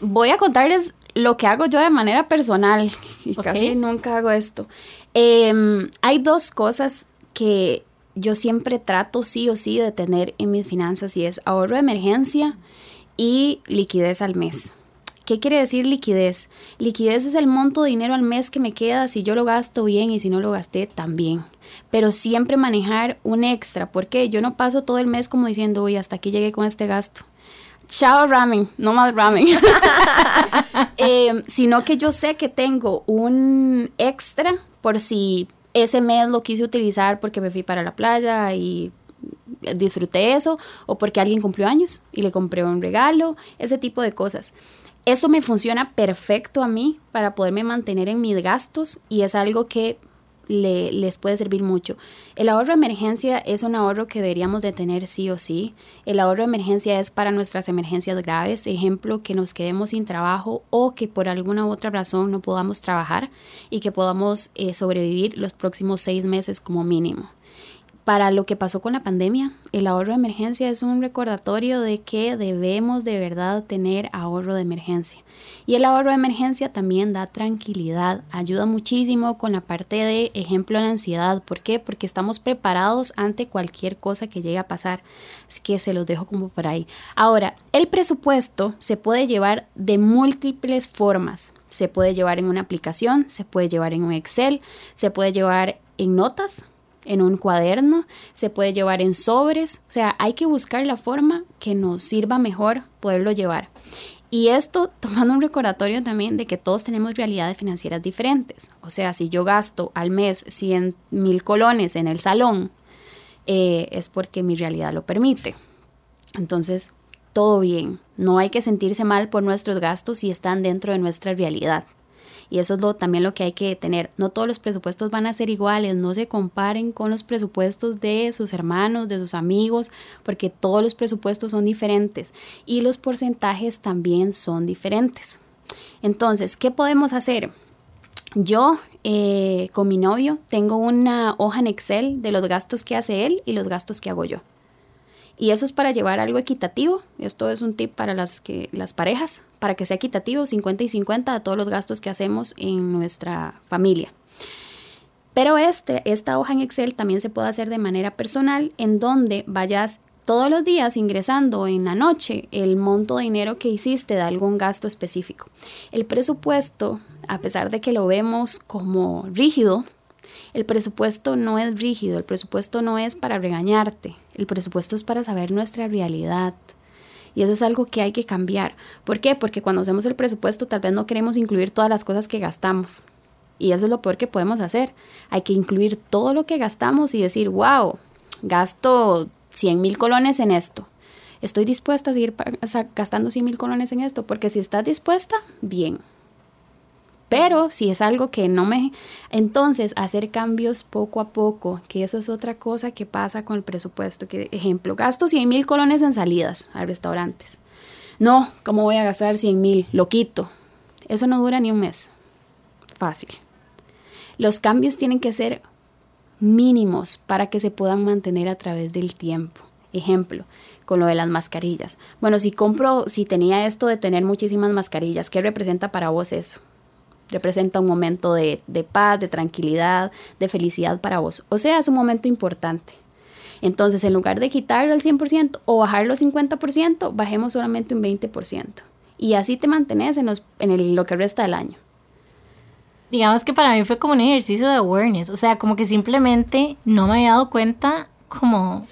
Voy a contarles lo que hago yo de manera personal, y okay. casi nunca hago esto. Eh, hay dos cosas que yo siempre trato sí o sí de tener en mis finanzas y es ahorro de emergencia y liquidez al mes. ¿Qué quiere decir liquidez? Liquidez es el monto de dinero al mes que me queda si yo lo gasto bien y si no lo gasté también. Pero siempre manejar un extra, porque yo no paso todo el mes como diciendo, uy, hasta aquí llegué con este gasto. Chao ramen, no más ramen. eh, sino que yo sé que tengo un extra por si ese mes lo quise utilizar porque me fui para la playa y disfruté eso, o porque alguien cumplió años y le compré un regalo, ese tipo de cosas. Eso me funciona perfecto a mí para poderme mantener en mis gastos y es algo que le, les puede servir mucho. El ahorro de emergencia es un ahorro que deberíamos de tener sí o sí. El ahorro de emergencia es para nuestras emergencias graves, ejemplo, que nos quedemos sin trabajo o que por alguna otra razón no podamos trabajar y que podamos eh, sobrevivir los próximos seis meses como mínimo para lo que pasó con la pandemia, el ahorro de emergencia es un recordatorio de que debemos de verdad tener ahorro de emergencia. Y el ahorro de emergencia también da tranquilidad, ayuda muchísimo con la parte de ejemplo la ansiedad. ¿Por qué? Porque estamos preparados ante cualquier cosa que llegue a pasar. Así que se los dejo como por ahí. Ahora, el presupuesto se puede llevar de múltiples formas. Se puede llevar en una aplicación, se puede llevar en un Excel, se puede llevar en notas, en un cuaderno, se puede llevar en sobres, o sea, hay que buscar la forma que nos sirva mejor poderlo llevar. Y esto tomando un recordatorio también de que todos tenemos realidades financieras diferentes. O sea, si yo gasto al mes 100 mil colones en el salón, eh, es porque mi realidad lo permite. Entonces, todo bien. No hay que sentirse mal por nuestros gastos si están dentro de nuestra realidad. Y eso es lo, también lo que hay que tener. No todos los presupuestos van a ser iguales, no se comparen con los presupuestos de sus hermanos, de sus amigos, porque todos los presupuestos son diferentes y los porcentajes también son diferentes. Entonces, ¿qué podemos hacer? Yo eh, con mi novio tengo una hoja en Excel de los gastos que hace él y los gastos que hago yo. Y eso es para llevar algo equitativo. Esto es un tip para las, que, las parejas, para que sea equitativo, 50 y 50 de todos los gastos que hacemos en nuestra familia. Pero este, esta hoja en Excel también se puede hacer de manera personal, en donde vayas todos los días ingresando en la noche el monto de dinero que hiciste de algún gasto específico. El presupuesto, a pesar de que lo vemos como rígido, el presupuesto no es rígido, el presupuesto no es para regañarte, el presupuesto es para saber nuestra realidad. Y eso es algo que hay que cambiar. ¿Por qué? Porque cuando hacemos el presupuesto tal vez no queremos incluir todas las cosas que gastamos. Y eso es lo peor que podemos hacer. Hay que incluir todo lo que gastamos y decir, wow, gasto 100 mil colones en esto. Estoy dispuesta a seguir gastando 100 mil colones en esto, porque si estás dispuesta, bien. Pero si es algo que no me... Entonces, hacer cambios poco a poco, que eso es otra cosa que pasa con el presupuesto. Que, ejemplo, gasto 100 mil colones en salidas a restaurantes. No, ¿cómo voy a gastar 100 mil? Lo quito. Eso no dura ni un mes. Fácil. Los cambios tienen que ser mínimos para que se puedan mantener a través del tiempo. Ejemplo, con lo de las mascarillas. Bueno, si compro, si tenía esto de tener muchísimas mascarillas, ¿qué representa para vos eso? Representa un momento de, de paz, de tranquilidad, de felicidad para vos. O sea, es un momento importante. Entonces, en lugar de quitarlo al 100% o bajarlo al 50%, bajemos solamente un 20%. Y así te mantienes en, los, en lo que resta del año digamos que para mí fue como un ejercicio de awareness, o sea, como que simplemente no me había dado cuenta como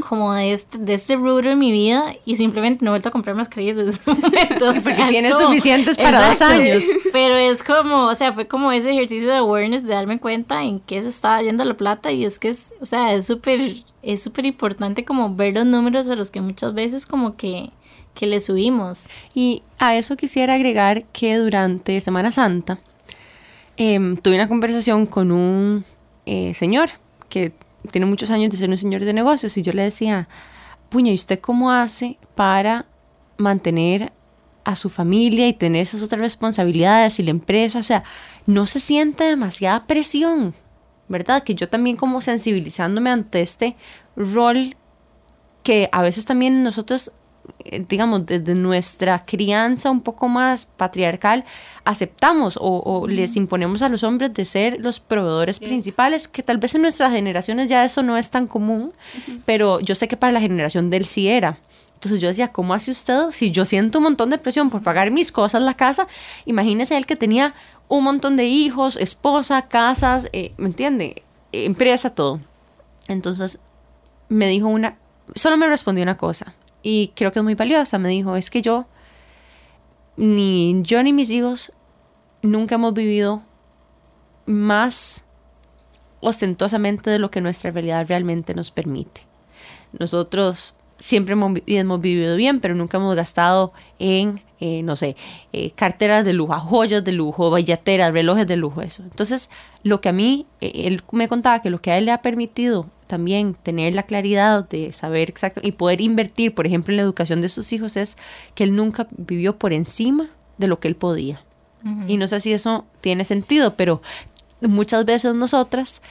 como de este, de este rubro en mi vida y simplemente no he vuelto a comprar mascarillas desde ese momento. Porque tienes suficientes para dos años. Pero es como, o sea, fue como ese ejercicio de awareness de darme cuenta en qué se estaba yendo la plata y es que es, o sea, es súper, es súper importante como ver los números a los que muchas veces como que, que le subimos. Y a eso quisiera agregar que durante Semana Santa, Em, tuve una conversación con un eh, señor que tiene muchos años de ser un señor de negocios y yo le decía, puña, ¿y usted cómo hace para mantener a su familia y tener esas otras responsabilidades y la empresa? O sea, no se siente demasiada presión, ¿verdad? Que yo también como sensibilizándome ante este rol que a veces también nosotros digamos, desde nuestra crianza un poco más patriarcal, aceptamos o, les imponemos a los hombres de ser los proveedores principales, que tal vez en nuestras generaciones ya eso no es tan común, pero yo sé que para la generación del sí era. Entonces yo decía, ¿cómo hace usted? Si yo siento un montón de presión por pagar mis cosas, la casa, imagínese él que tenía un montón de hijos, esposa, casas, eh, ¿me entiende? Empresa, todo. Entonces me dijo una, solo me respondió una cosa y creo que es muy valiosa. Me dijo, es que yo, ni yo ni mis hijos, nunca hemos vivido más ostentosamente de lo que nuestra realidad realmente nos permite. Nosotros siempre hemos, vivido bien, pero nunca hemos gastado en, eh, no sé, eh, carteras de lujo, joyas de lujo, billeteras, relojes de lujo, eso. Entonces, lo que a mí, eh, él me contaba que lo que a él le ha permitido también tener la claridad de saber exacto y poder invertir, por ejemplo, en la educación de sus hijos es que él nunca vivió por encima de lo que él podía. Y no sé si eso tiene sentido, pero muchas veces nosotras,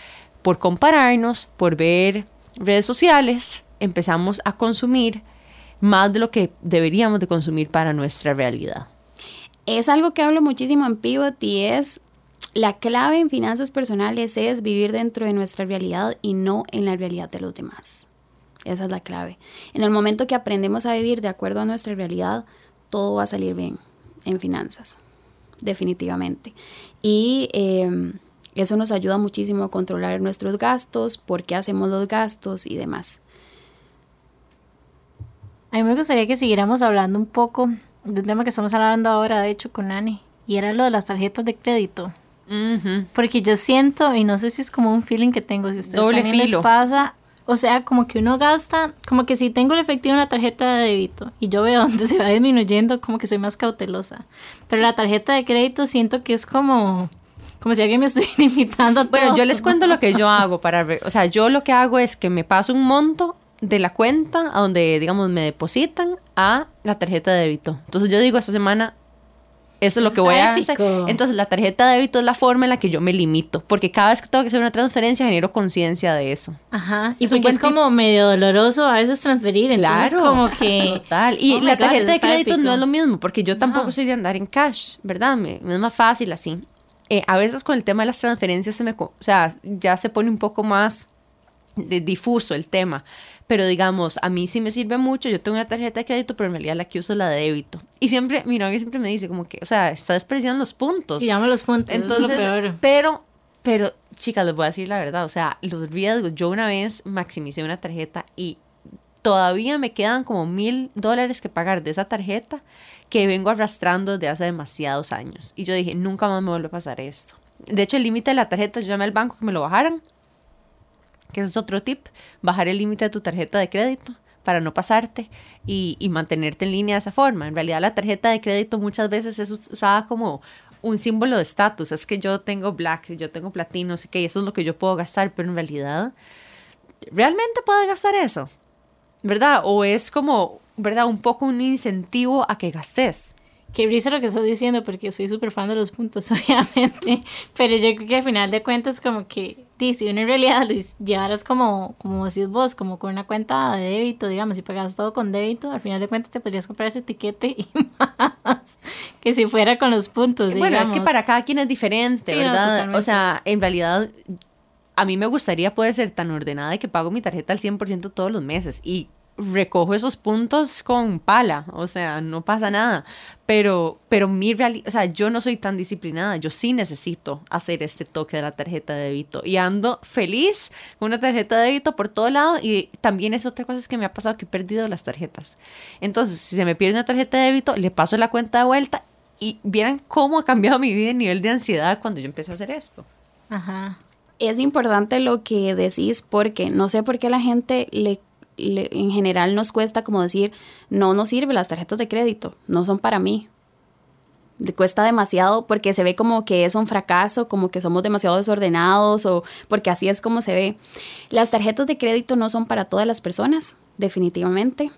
por compararnos, por ver redes sociales, empezamos a consumir más de lo que deberíamos de consumir para nuestra realidad. Es algo que hablo muchísimo en Pivot y es la clave en finanzas personales es vivir dentro de nuestra realidad y no en la realidad de los demás. Esa es la clave. En el momento que aprendemos a vivir de acuerdo a nuestra realidad, todo va a salir bien en finanzas, definitivamente. Y em, eso nos ayuda muchísimo a controlar nuestros gastos, por qué hacemos los gastos y demás. A mí me gustaría que siguiéramos hablando un poco de un tema que estamos hablando ahora, de hecho, con Ani, y era lo de las tarjetas de crédito. Porque yo siento, y no sé si es como un feeling que tengo, si ustedes también les pasa, o sea, como que uno gasta, como que si tengo el efectivo en la tarjeta de débito y yo veo dónde se va disminuyendo, como que soy más cautelosa. Pero la tarjeta de crédito siento que es como como si alguien me estuviera invitando. Bueno, yo les cuento lo que yo hago para ver, o sea, yo lo que hago es que me paso un monto de la cuenta a donde, digamos, me depositan a la tarjeta de débito. Entonces yo digo, esta semana eso es lo que voy a. Entonces, la tarjeta de débito es la forma en la que yo me limito, porque cada vez que tengo que hacer una transferencia genero conciencia de eso. Ajá. Y porque es como medio doloroso a veces transferir, entonces claro. como que Total. Y oh la tarjeta de crédito no es lo mismo, porque yo tampoco soy de andar en cash, ¿verdad? Me, es más fácil así. Eh, a veces con el tema de las transferencias se me, o sea, ya se pone un poco más difuso el tema. Pero digamos, a mí sí me sirve mucho. Yo tengo una tarjeta de crédito, pero en realidad la que uso es la de débito. Y siempre, mi novio siempre me dice como que, o sea, está desperdiciando los puntos. Y llamo los puntos. eso es lo peor. pero, pero, chicas, les voy a decir la verdad. O sea, los riesgos. Yo una vez maximicé una tarjeta y todavía me quedan como mil dólares que pagar de esa tarjeta que vengo arrastrando desde hace demasiados años. Y yo dije, nunca más me vuelve a pasar esto. De hecho, el límite de la tarjeta, yo llamé al banco que me lo bajaran que ese es otro tip, bajar el límite de tu tarjeta de crédito para no pasarte y, y, mantenerte en línea de esa forma. En realidad la tarjeta de crédito muchas veces es usada como un símbolo de estatus, es que yo tengo black, yo tengo platino, sé que eso es lo que yo puedo gastar, pero en realidad, ¿realmente puedes gastar eso? ¿Verdad? O es como, ¿verdad? Un poco un incentivo a que gastes. Qué brisa lo que estás diciendo, porque soy súper fan de los puntos, obviamente. Pero yo creo que al final de cuentas, como que, si uno en realidad llevaras como, como decís vos, como con una cuenta de débito, digamos, si pagas todo con débito, al final de cuentas te podrías comprar ese etiquete y más que si fuera con los puntos. Bueno, es que para cada quien es diferente, ¿verdad? o sea, en realidad, a mí me gustaría poder ser tan ordenada de que pago mi tarjeta al 100% todos los meses. Y recojo esos puntos con pala, o sea, no pasa nada. Pero, pero mi realidad, o sea, yo no soy tan disciplinada, yo sí necesito hacer este toque de la tarjeta de débito y ando feliz con una tarjeta de débito por todo lado y también es otra cosa que me ha pasado que he perdido las tarjetas. Entonces, si se me pierde una tarjeta de débito, le paso la cuenta de vuelta y vieran cómo ha cambiado mi vida en nivel de ansiedad cuando yo empecé a hacer esto. Ajá. Es importante lo que decís porque no sé por qué la gente le en general nos cuesta como decir, no nos sirve las tarjetas de crédito, no son para mí. Le cuesta demasiado porque se ve como que es un fracaso, como que somos demasiado desordenados o porque así es como se ve. Las tarjetas de crédito no son para todas las personas, definitivamente.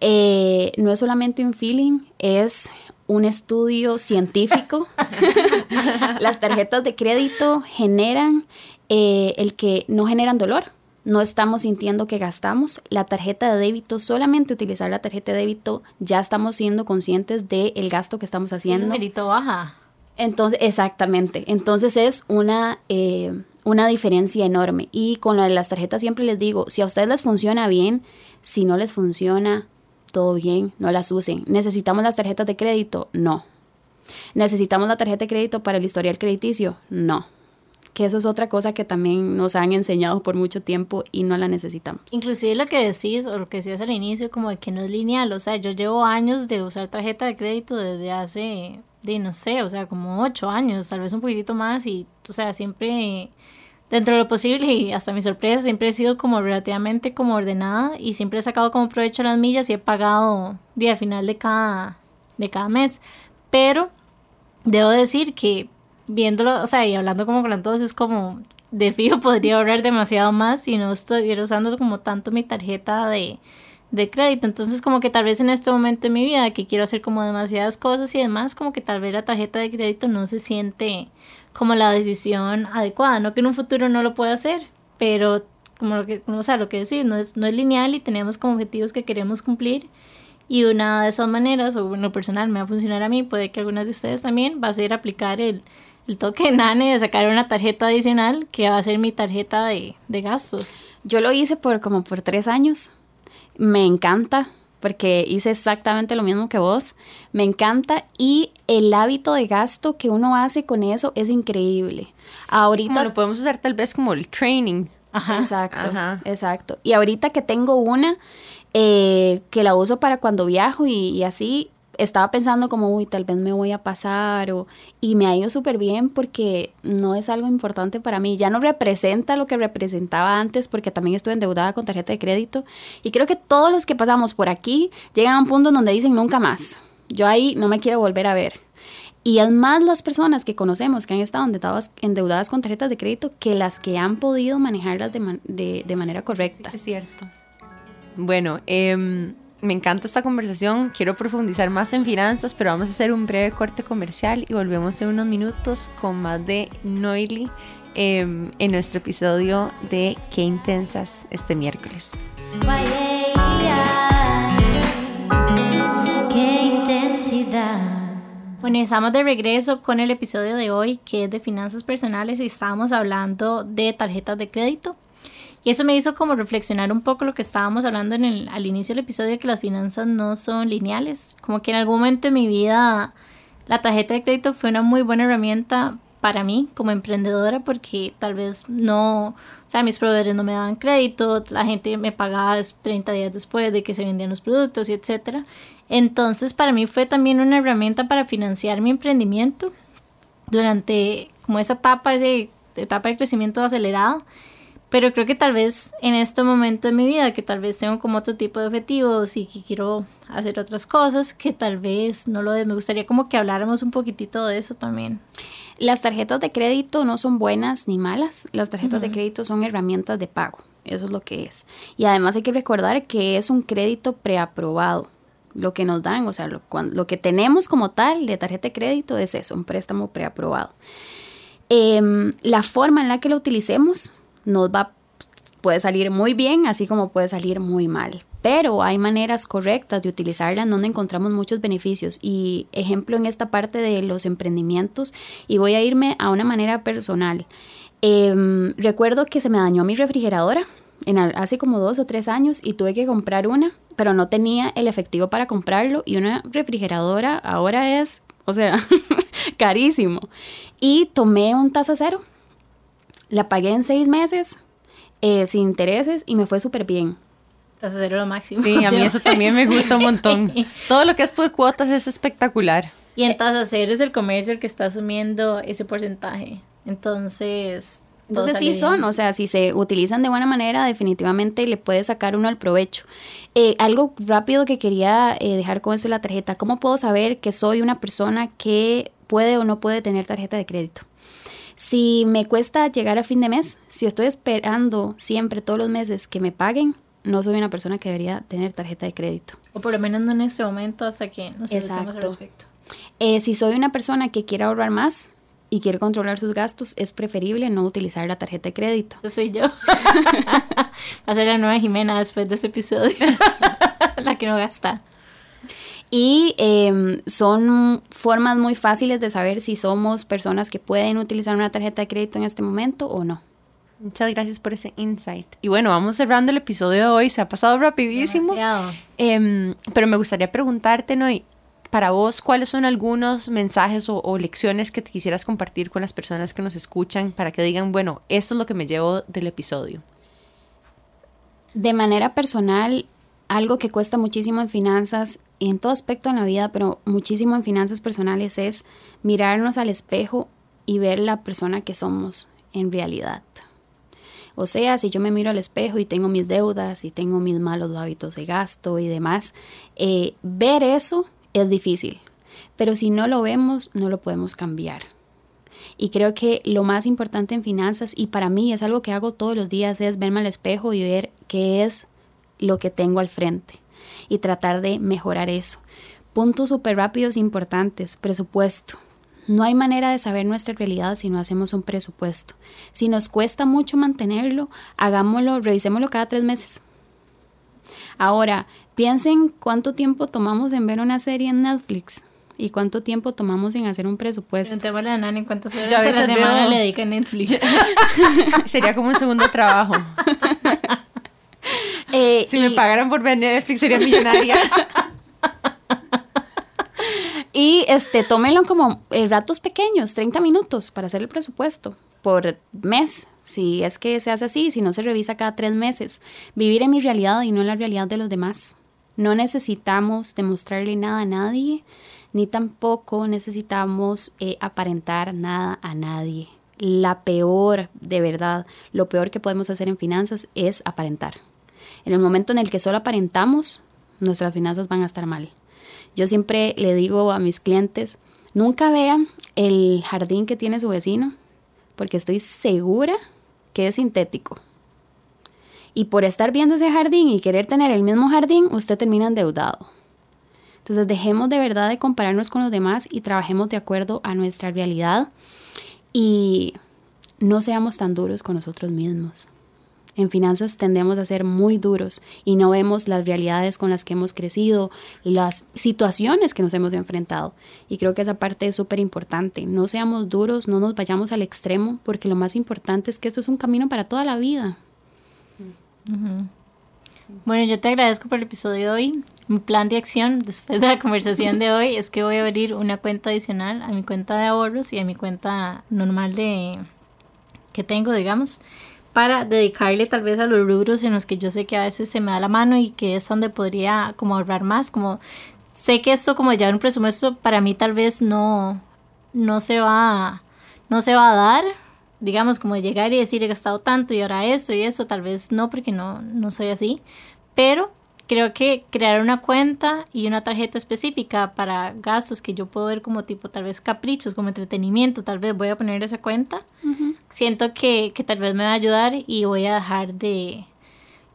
Eh, no es solamente un feeling, es un estudio científico. las tarjetas de crédito generan eh, el que no generan dolor no estamos sintiendo que gastamos. La tarjeta de débito, solamente utilizar la tarjeta de débito, ya estamos siendo conscientes del gasto que estamos haciendo. El mérito baja. Entonces, exactamente. Entonces es una, eh, una diferencia enorme. Y con la de las tarjetas siempre les digo, si a ustedes les funciona bien, si no les funciona, todo bien, no las usen. ¿Necesitamos las tarjetas de crédito? No. ¿Necesitamos la tarjeta de crédito para el historial crediticio? No que eso es otra cosa que también nos han enseñado por mucho tiempo y no la necesitamos. Inclusive lo que decís o lo que decías al inicio como de que no es lineal, o sea, yo llevo años de usar tarjeta de crédito desde hace, de no sé, o sea, como ocho años, tal vez un poquitito más y, o sea, siempre dentro de lo posible y hasta mi sorpresa siempre he sido como relativamente como ordenada y siempre he sacado como provecho las millas y he pagado día final de cada, de cada mes, pero debo decir que viéndolo, o sea, y hablando como con todos, es como, de fijo podría ahorrar demasiado más si no estuviera usando como tanto mi tarjeta de, de crédito. Entonces, como que tal vez en este momento de mi vida que quiero hacer como demasiadas cosas y demás, como que tal vez la tarjeta de crédito no se siente como la decisión adecuada. No que en un futuro no lo pueda hacer, pero como lo que, o sea, lo que decís, no es, no es lineal y tenemos como objetivos que queremos cumplir. Y una de esas maneras, o bueno, personal, me va a funcionar a mí, puede que algunas de ustedes también, va a ser aplicar el, el toque de Nane de sacar una tarjeta adicional que va a ser mi tarjeta de, gastos. Yo lo hice por como por tres años. Me encanta porque hice exactamente lo mismo que vos. Me encanta y el hábito de gasto que uno hace con eso es increíble. Ahorita lo podemos usar tal vez como el training. Ajá, exacto, exacto. Y ahorita que tengo una eh, que la uso para cuando viajo y así, estaba pensando como, uy, tal vez me voy a pasar o, y me ha ido súper bien porque no es algo importante para mí. Ya no representa lo que representaba antes porque también estuve endeudada con tarjeta de crédito y creo que todos los que pasamos por aquí llegan a un punto donde dicen nunca más. Yo ahí no me quiero volver a ver. Y es más las personas que conocemos que han estado endeudadas, endeudadas con tarjetas de crédito que las que han podido manejarlas de, de, manera correcta. es cierto. Bueno, eh, me encanta esta conversación, quiero profundizar más en finanzas, pero vamos a hacer un breve corte comercial y volvemos en unos minutos con más de Noily em, en nuestro episodio de Qué Intensas este miércoles. Qué. Bueno, estamos de regreso con el episodio de hoy que es de finanzas personales y estamos hablando de tarjetas de crédito. Y eso me hizo como reflexionar un poco lo que estábamos hablando en el, al inicio del episodio, que las finanzas no son lineales. Como que en algún momento de mi vida la tarjeta de crédito fue una muy buena herramienta para mí como emprendedora porque tal vez no, o sea, mis proveedores no me daban crédito, la gente me pagaba 30 días después de que se vendían los productos y etcétera. Entonces, para mí fue también una herramienta para financiar mi emprendimiento durante como esa etapa, esa etapa de crecimiento acelerado pero creo que tal vez en este momento de mi vida, que tal vez tengo como otro tipo de objetivos y que quiero hacer otras cosas, que tal vez no lo de, me gustaría como que habláramos un poquitito de eso también. Las tarjetas de crédito no son buenas ni malas, las tarjetas de crédito son herramientas de pago, eso es lo que es. Y además hay que recordar que es un crédito preaprobado. Lo que nos dan, o sea, lo, lo que tenemos como tal de tarjeta de crédito es eso, un préstamo preaprobado. Em, la forma en la que lo utilicemos nos va, puede salir muy bien, así como puede salir muy mal. Pero hay maneras correctas de utilizarla donde encontramos muchos beneficios. Y ejemplo en esta parte de los emprendimientos, y voy a irme a una manera personal. Em, recuerdo que se me dañó mi refrigeradora hace como dos o tres años y tuve que comprar una, pero no tenía el efectivo para comprarlo y una refrigeradora ahora es, o sea, carísimo. Y tomé un tasa cero la pagué en seis meses, eh, sin intereses, y me fue súper bien. Tasa cero lo máximo. Sí, a mí eso también me gusta un montón. Todo lo que es por cuotas es espectacular. Y en tasa cero es el comercio el que está asumiendo ese porcentaje. Entonces... Entonces sí son, o sea, si se utilizan de buena manera, definitivamente le puede sacar uno al provecho. Eh, algo rápido que quería eh, dejar con eso la tarjeta. ¿Cómo puedo saber que soy una persona que puede o no puede tener tarjeta de crédito? Si me cuesta llegar a fin de mes, si estoy esperando siempre todos los meses que me paguen, no soy una persona que debería tener tarjeta de crédito. O por lo menos no en este momento hasta que no sé al respecto. Eh, si soy una persona que quiere ahorrar más y quiere controlar sus gastos, es preferible no utilizar la tarjeta de crédito. Eso soy yo. Va a ser la nueva Jimena después de este episodio. la que no gasta. Y em, son formas muy fáciles de saber si somos personas que pueden utilizar una tarjeta de crédito en este momento o no. Muchas gracias por ese insight. Y bueno, vamos cerrando el episodio de hoy. Se ha pasado rapidísimo. Eh, pero me gustaría preguntarte, Noy, para vos, ¿cuáles son algunos mensajes o, o, lecciones que te quisieras compartir con las personas que nos escuchan para que digan, bueno, esto es lo que me llevo del episodio? De manera personal, algo que cuesta muchísimo en finanzas en todo aspecto en la vida, pero muchísimo en finanzas personales es mirarnos al espejo y ver la persona que somos en realidad. O sea, si yo me miro al espejo y tengo mis deudas y tengo mis malos hábitos de gasto y demás, eh, ver eso es difícil. Pero si no lo vemos, no lo podemos cambiar. Y creo que lo más importante en finanzas, y para mí es algo que hago todos los días, es verme al espejo y ver qué es lo que tengo al frente y tratar de mejorar eso. Puntos súper rápidos importantes. Presupuesto. No hay manera de saber nuestra realidad si no hacemos un presupuesto. Si nos cuesta mucho mantenerlo, hagámoslo, revisémoslo cada tres meses. Ahora, piensen cuánto tiempo tomamos en ver una serie en Netflix y cuánto tiempo tomamos en hacer un presupuesto. Preguntémosle a Nani cuántas horas a la semana le dedica Netflix. Sería como un segundo trabajo. Eh, si me pagaran por ver Netflix sería millonaria. y este, tómenlo como eh, ratos pequeños, 30 minutos para hacer el presupuesto por mes, si es que se hace así, si no se revisa cada tres meses. Vivir en mi realidad y no en la realidad de los demás. No necesitamos demostrarle nada a nadie, ni tampoco necesitamos eh, aparentar nada a nadie. La peor, de verdad, lo peor que podemos hacer en finanzas es aparentar. En el momento en el que solo aparentamos, nuestras finanzas van a estar mal. Yo siempre le digo a mis clientes, nunca vean el jardín que tiene su vecino, porque estoy segura que es sintético. Y por estar viendo ese jardín y querer tener el mismo jardín, usted termina endeudado. Entonces dejemos de verdad de compararnos con los demás y trabajemos de acuerdo a nuestra realidad y no seamos tan duros con nosotros mismos. En finanzas tendemos a ser muy duros y no vemos las realidades con las que hemos crecido, las situaciones que nos hemos enfrentado. Y creo que esa parte es súper importante. No seamos duros, no nos vayamos al extremo, porque lo más importante es que esto es un camino para toda la vida. Bueno, yo te agradezco por el episodio de hoy. Mi plan de acción después de la conversación de hoy es que voy a abrir una cuenta adicional a mi cuenta de ahorros y a mi cuenta normal de que tengo, digamos, para dedicarle tal vez a los rubros en los que yo sé que a veces se me da la mano y que es donde podría como ahorrar más, como sé que esto como ya un presupuesto para mí tal vez no no se va no se va a dar, digamos como llegar y decir he gastado tanto y ahora esto y eso, tal vez no porque no no soy así, pero creo que crear una cuenta y una tarjeta específica para gastos que yo puedo ver como tipo tal vez caprichos, como entretenimiento, tal vez voy a poner esa cuenta. Siento que, que, tal vez me va a ayudar y voy a dejar de,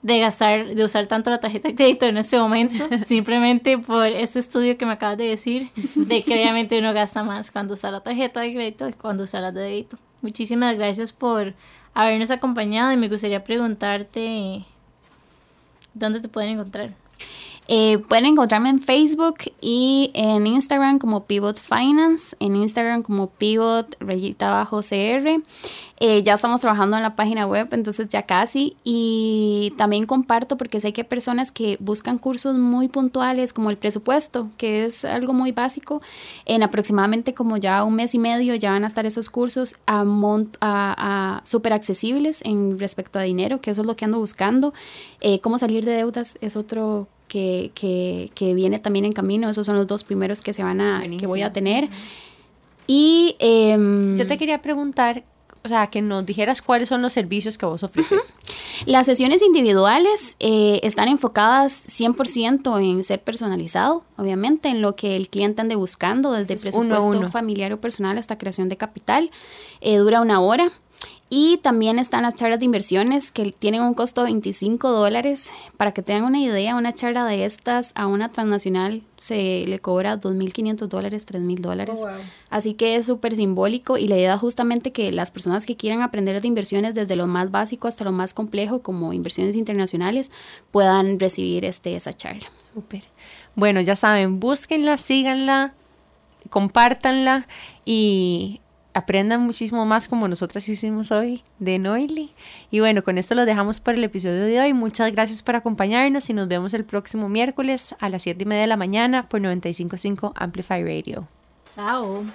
de gastar, de usar tanto la tarjeta de crédito en este momento, simplemente por ese estudio que me acabas de decir, de que obviamente uno gasta más cuando usa la tarjeta de crédito que cuando usa la de débito. Muchísimas gracias por habernos acompañado y me gustaría preguntarte ¿dónde te pueden encontrar? Eh, pueden encontrarme en Facebook y en Instagram como Pivot Finance, en Instagram como Pivot rayita bajo CR. Eh, ya estamos trabajando en la página web, entonces ya casi. Y también comparto porque sé que hay personas que buscan cursos muy puntuales como el presupuesto, que es algo muy básico. En aproximadamente como ya un mes y medio ya van a estar esos cursos a, a, súper accesibles en respecto a dinero, que eso es lo que ando buscando. Eh, cómo salir de deudas es otro que, que, que, viene también en camino. Esos son los dos primeros que se van a, que voy a tener. Y em, yo te quería preguntar o sea, que nos dijeras cuáles son los servicios que vos ofreces. Las sesiones individuales eh, están enfocadas 100% en ser personalizado, obviamente, en lo que el cliente ande buscando, desde presupuesto familiar o personal hasta creación de capital. Eh, dura una hora. Y también están las charlas de inversiones que tienen un costo de 25 dólares. Para que tengan una idea, una charla de estas a una transnacional se le cobra 2.500 dólares, 3.000 dólares. Oh, Así que es súper simbólico y la idea justamente que las personas que quieran aprender de inversiones desde lo más básico hasta lo más complejo, como inversiones internacionales, puedan recibir este, esa charla. Súper. Bueno, ya saben, búsquenla, síganla, compártanla y aprendan muchísimo más como nosotras hicimos hoy de Noily. Y bueno, con esto lo dejamos para el episodio de hoy. Muchas gracias por acompañarnos y nos vemos el próximo miércoles a las 7 y media de la mañana por 955 Amplify Radio. Chao.